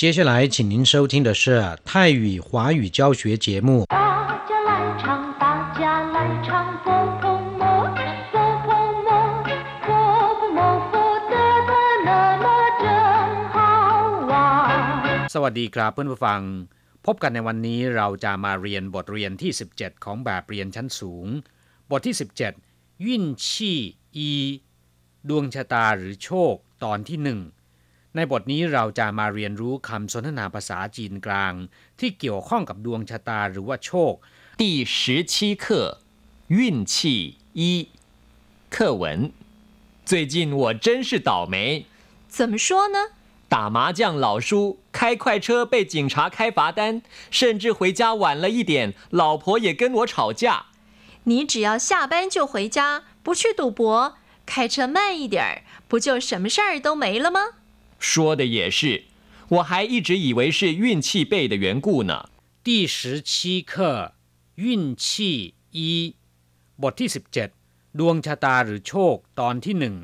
接下来，请您收听的是泰语华语教学节目。大家来唱，大家来唱，佛佛摩，佛佛摩，佛佛摩，佛得的那么真好玩。 สวัสดีครับเพื่อนผู้ฟัง พบกันในวันนี้เราจะมาเรียนบทเรียนที่ 17 ของแบบเรียนชั้นสูง บทที่ 17 ยิ่นชี่อีดวงชะตาหรือโชค ตอนที่หนึ่ง ในบทนี้เราจะมาเรียนรู้คำสนทนาภาษาจีนกลาง ที่เกี่ยวข้องกับดวงชะตาหรือว่าโชค 第十七课运气一课文。最近我真是倒霉，怎么说呢？打麻将老输，开快车被警察开罚单，甚至回家晚了一点，老婆也跟我吵架。你只要下班就回家，不去赌博，开车慢一点儿，不就什么事儿都没了吗？ 说的也是，我还一直以为是运气背的缘故呢。第十七课运气一บทที่ 17 ดวงชะตาหรือโชค ตอนที่หนึ่ง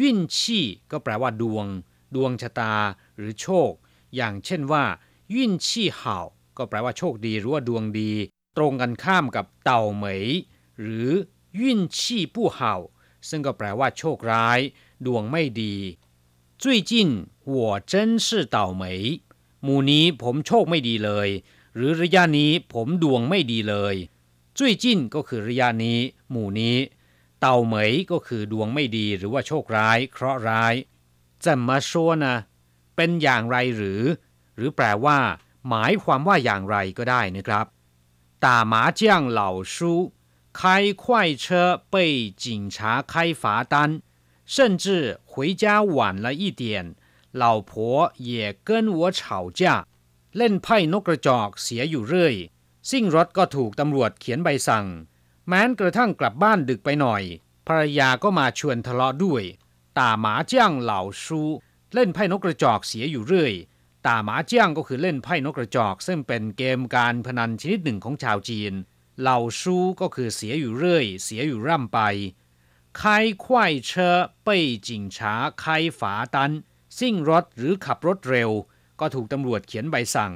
วินชีก็แปลว่า ดวง ดวงชะตา หรือโชค อย่างเช่นว่าวินชีเห่าก็แปลว่าโชคดีหรือว่าดวงดี ตรงกันข้ามกับเต่าเหมย หรือวินชีผู้เห่า ซึ่งก็แปลว่า โชคร้าย ดวงไม่ดี 最近我真是倒霉หมู่นี้ผมโชคไม่ดีเลย หรือระยะนี้ผมดวงไม่ดีเลยจุ้ยจิ้นก็คือระยะนี้ หมู่นี้ เต่าเหมยก็คือดวงไม่ดีหรือว่าโชคร้าย เคราะห์ร้ายจะมาชัวนะ เป็นอย่างไรหรือ หรือแปลว่า หมายความว่าอย่างไรก็ได้นะครับ打麻将老输开快车被警察开罚单 甚至回家晚了一点老婆也跟我吵架เล่นไพ่นกกระจอกเสียอยู่เรื่อย ซิ่งรถก็ถูกตำรวจเขียนใบสั่ง แม้นกระทั่งกลับบ้านดึกไปหน่อย ภรรยาก็มาชวนทะเลาะด้วยตาหมาจ้างเหล่าชูเล่นไพ่นกกระจอกเสียอยู่เรื่อยตาหมาจ้างก็คือเล่นไพ่นกกระจอก ซึ่งเป็นเกมการพนันชนิดหนึ่งของชาวจีน เหล่าชูก็คือเสียอยู่เรื่อย เสียอยู่ร่ำไป 开快车被警察开罚单ซิ่งรถหรือขับรถเร็ว ก็ถูกตำรวจเขียนใบสั่ง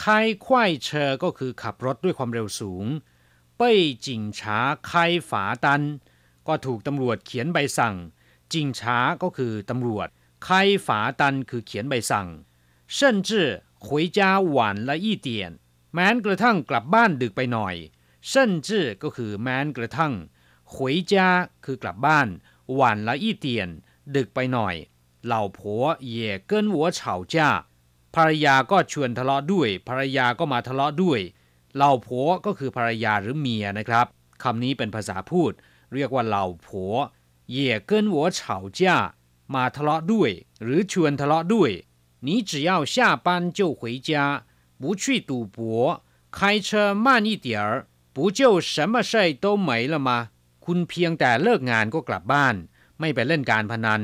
开快车ก็คือขับรถด้วยความเร็วสูง被警察开罚单ก็ถูกตำรวจเขียนใบสั่ง จิงช้าก็คือตำรวจ开罚单คือเขียนใบสั่ง甚至回家晚了一点แม้นกระทั่งกลับบ้านดึกไปหน่อย甚至ก็คือแม้นกระทั่ง 回家คือกลับบ้าน晚了一点ดึกไปหน่อย老婆也跟我吵架ภรรยาก็ชวนทะเลาะด้วย ภรรยาก็มาทะเลาะด้วยเหล่าผัวก็คือภรรยาหรือเมียนะครับคำนี้เป็นภาษาพูด เรียกว่าเหล่าผัว也跟我吵架มาทะเลาะด้วย หรือชวนทะเลาะด้วย你只要下班就回家不去赌博开车慢一点儿不就什么事都没了吗 คุณเพียงแต่เลิกงานก็กลับบ้าน ไม่ไปเล่นการพนัน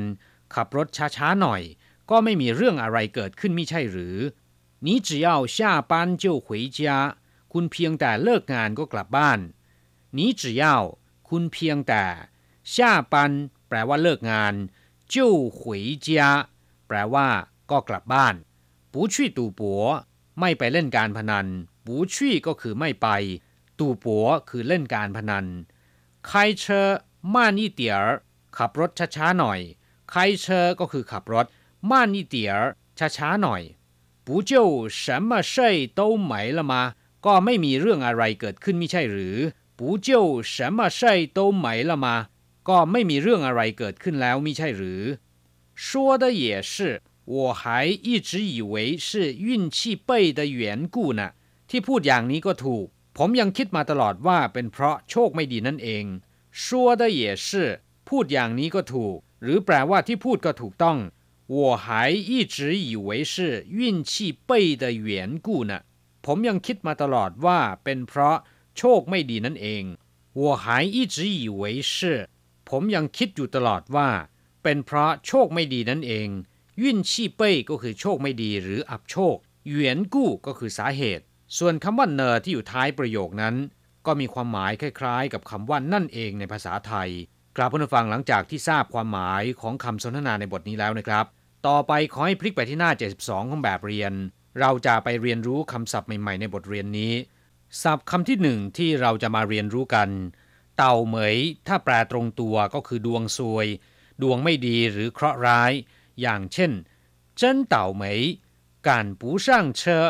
ขับรถช้าๆหน่อย ก็ไม่มีเรื่องอะไรเกิดขึ้นไม่ใช่หรือ你只要下班就回家คุณเพียงแต่เลิกงานก็กลับบ้าน你只要คุณเพียงแต่下班แปลว่าเลิกงาน就回家แปลว่า ก็กลับบ้าน不去赌博ไม่ไปเล่นการพนัน不去ก็คือไม่ไป赌博คือเล่นการพนัน 开车慢一点儿ขับรถช้าๆหน่อย开车ก็คือขับรถ慢一点儿ช้าๆหน่อย不就什么事都没了吗ก็ไม่มีเรื่องอะไรเกิดขึ้นไม่ใช่หรือ不就什么事都没了吗ก็ไม่มีเรื่องอะไรเกิดขึ้นแล้วไม่ใช่หรือ说的也是我还一直以为是运气背的缘故呢ที่พูดอย่างนี้ก็ถูก ผมยังคิดมาตลอดว่าเป็นเพราะโชคไม่ดีนั่นเอง说的也是พูดอย่างนี้ก็ถูก หรือแปลว่าที่พูดก็ถูกต้อง我还一直以为是运气背的缘故呢ผมยังคิดมาตลอดว่าเป็นเพราะโชคไม่ดีนั่นเอง我还一直以为是ผมยังคิดอยู่ตลอดว่า เป็นเพราะโชคไม่ดีนั่นเองยุ่นชี่เป้ยก็คือโชคไม่ดีหรืออับโชคเหวียนกู้ก็คือสาเหตุ ส่วนคำว่าเนอที่อยู่ท้ายประโยคนั้น ก็มีความหมายคล้าย ๆ กับคำว่านั่นเองในภาษาไทยกราบผู้ฟังหลังจากที่ทราบความหมายของคำสนทนาในบทนี้แล้วนะครับ ต่อไปขอให้พลิกไปที่หน้า 72 ของแบบเรียน เราจะไปเรียนรู้คำศัพท์ใหม่ๆ ในบทเรียนนี้ ศัพท์คำที่หนึ่งที่เราจะมาเรียนรู้กัน เต่าเหมย ถ้าแปลตรงตัวก็คือดวงซวย ดวงไม่ดีหรือเคราะห์ร้าย อย่างเช่นเจิ้นเต่าเหมยการปูช่างเชอ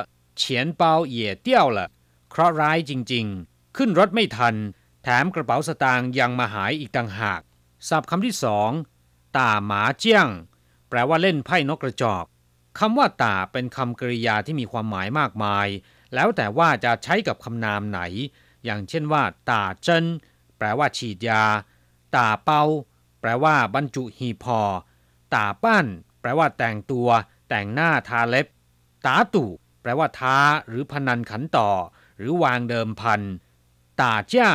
คราะห์ร้ายจริงๆ ขึ้นรถไม่ทัน แถมกระเป๋าสตางค์ยังมาหายอีกต่างหากศัพท์คำที่สองตาหมาเจี้ยง แปลว่าเล่นไพ่นกกระจอกคำว่าตาเป็นคำกริยาที่มีความหมายมากมาย แล้วแต่ว่าจะใช้กับคำนามไหน อย่างเช่นว่า ตาเจินแปลว่าฉีดยา ตาเป้าแปลว่าบรรจุหีพอ ตาปั้น แปลว่าแต่งตัว แต่งหน้าทาเล็บ ตาตู่ แปลว่าท้าหรือพนันขันต่อ หรือวางเดิมพันตาจ้า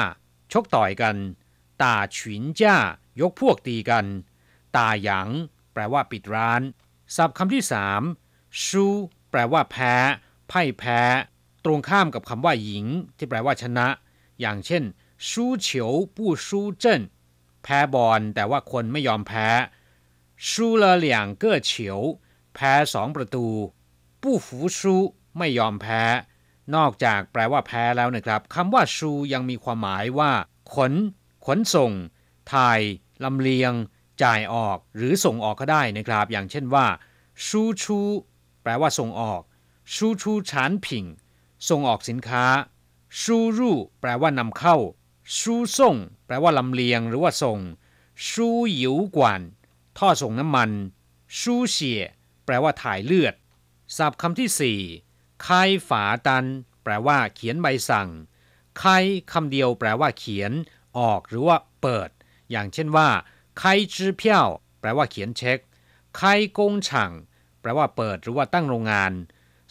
ชกต่อยกัน ตาฉินจ้า ยกพวกตีกัน ตาหยางแปลว่าปิดร้าน ศัพท์คำที่สามชูแปลว่าแพ้ ไพ่แพ้ ตรงข้ามกับคำว่าหญิง ที่แปลว่าชนะ อย่างเช่นชู้เฉียวปู้ชู้เจ้นแพ้บอลแต่ว่าคนไม่ยอมแพ้ชู้ละเหลียงเก้อเฉียว แพ้สองประตู ปู้ฝูชู ไม่ยอมแพ้ นอกจากแปลว่าแพ้แล้วนะครับคำว่าชูยังมีความหมายว่า ขน ขนส่ง ถ่ายลำเลียง จ่ายออก หรือส่งออกก็ได้นะครับ อย่างเช่นว่า ชูชู แปลว่าส่งออก ชูชูฉานผิง ส่งออกสินค้า ชูรูแปลว่านำเข้า ชูส่ง แปลว่าลำเลียง หรือว่าส่ง ชูหยิวกวนท่อส่งน้ำมัน ชูเฉียแปลว่าถ่ายเลือดศัพท์คำที่สี่ คายฝาตัน แปลว่า เขียนใบสั่งคายคำเดียวแปลว่า เขียน ออกหรือว่า เปิด อย่างเช่นว่าคายจื้อเพี้ยวแปลว่าเขียนเช็คคายกงฉังแปลว่าเปิดหรือว่าตั้งโรงงาน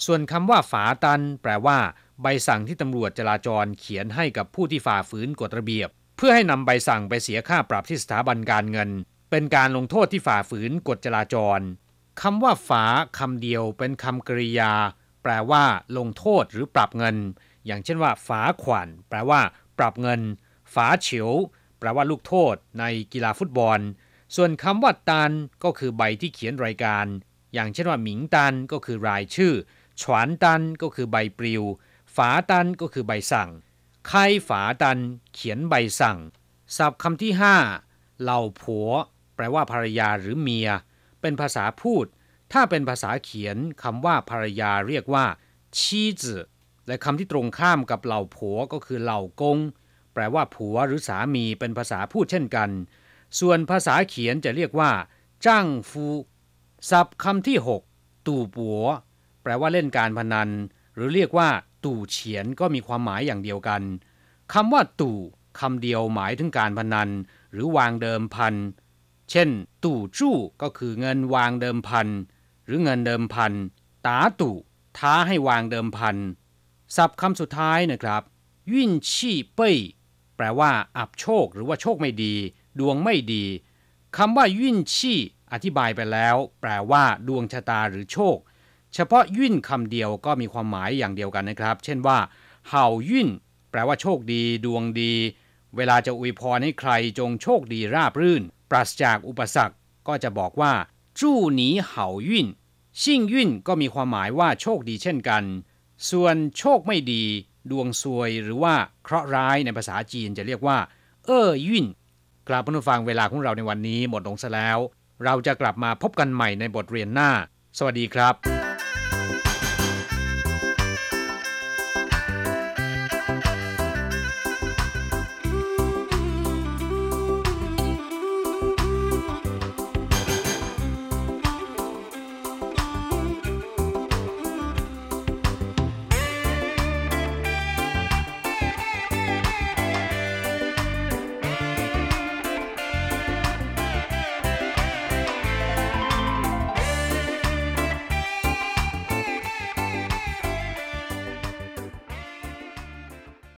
ส่วนคำว่าฝาตัน แปลว่า ใบสั่งที่ตำรวจจราจรเขียนให้กับผู้ที่ฝ่าฝืนกฎระเบียบ เพื่อให้นำใบสั่งไปเสียค่าปรับที่สถาบันการเงิน เป็นการลงโทษที่ฝ่าฝืนกฎจราจรคำว่าฝาคำเดียวเป็นคำกริยา แปลว่า ลงโทษหรือปรับเงิน อย่างเช่นว่าฝาขวัญแปลว่า ปรับเงิน ฝาเฉียว แปลว่าลูกโทษ ในกีฬาฟุตบอล ส่วนคำว่าตันก็คือใบที่เขียนรายการ อย่างเช่นว่าหมิงตันก็คือรายชื่อฉวนตันก็คือใบปลิว ฝาตันก็คือใบสั่งใครฝาตัน เขียนใบสั่งศัพท์คำที่ห้าเหล่าผัว แปลว่าภรรยาหรือเมีย เป็นภาษาพูด ถ้าเป็นภาษาเขียนคำว่าภรรยาเรียกว่าชีจือและคำที่ตรงข้ามกับเหล่าผัวก็คือเหล่ากง แปลว่าผัวหรือสามีเป็นภาษาพูดเช่นกัน ส่วนภาษาเขียนจะเรียกว่าจ้างฟูศัพท์คำที่ 6 ตู่ปัว แปลว่าเล่นการพนัน หรือเรียกว่า ตู่เฉียนก็มีความหมายอย่างเดียวกันคำว่า ตู่คำเดียวหมายถึงการพนัน หรือวางเดิมพัน เช่น ตู่จู้ก็คือเงินวางเดิมพัน รือเงินเดิมพันตาตู่ท้าให้วางเดิมพันศัพท์คำสุดท้ายนะครับยิ่นชี่เป้ยแปลว่า อับโชค หรือว่าโชคไม่ดี ดวงไม่ดีคำว่ายิ่นชี่อธิบายไปแล้ว แปลว่า ดวงชะตาหรือโชค เฉพาะยิ่นคำเดียวก็มีความหมายอย่างเดียวกันนะครับ เช่นว่าเห่ายิ่นแปลว่าโชคดี ดวงดี เวลาจะอวยพรให้ใครจงโชคดีราบรื่น ปราศจากอุปสรรคก็จะบอกว่าจู้หนีเห่ายิ่น ชิ่งยิ่นก็มีความหมายว่าโชคดีเช่นกัน ส่วนโชคไม่ดี ดวงซวยหรือว่าเคราะห์ร้ายในภาษาจีนจะเรียกว่า เอ้อยิ่นกลับผู้ฟังเวลาของเราในวันนี้หมดลงซะแล้ว เราจะกลับมาพบกันใหม่ในบทเรียนหน้า สวัสดีครับ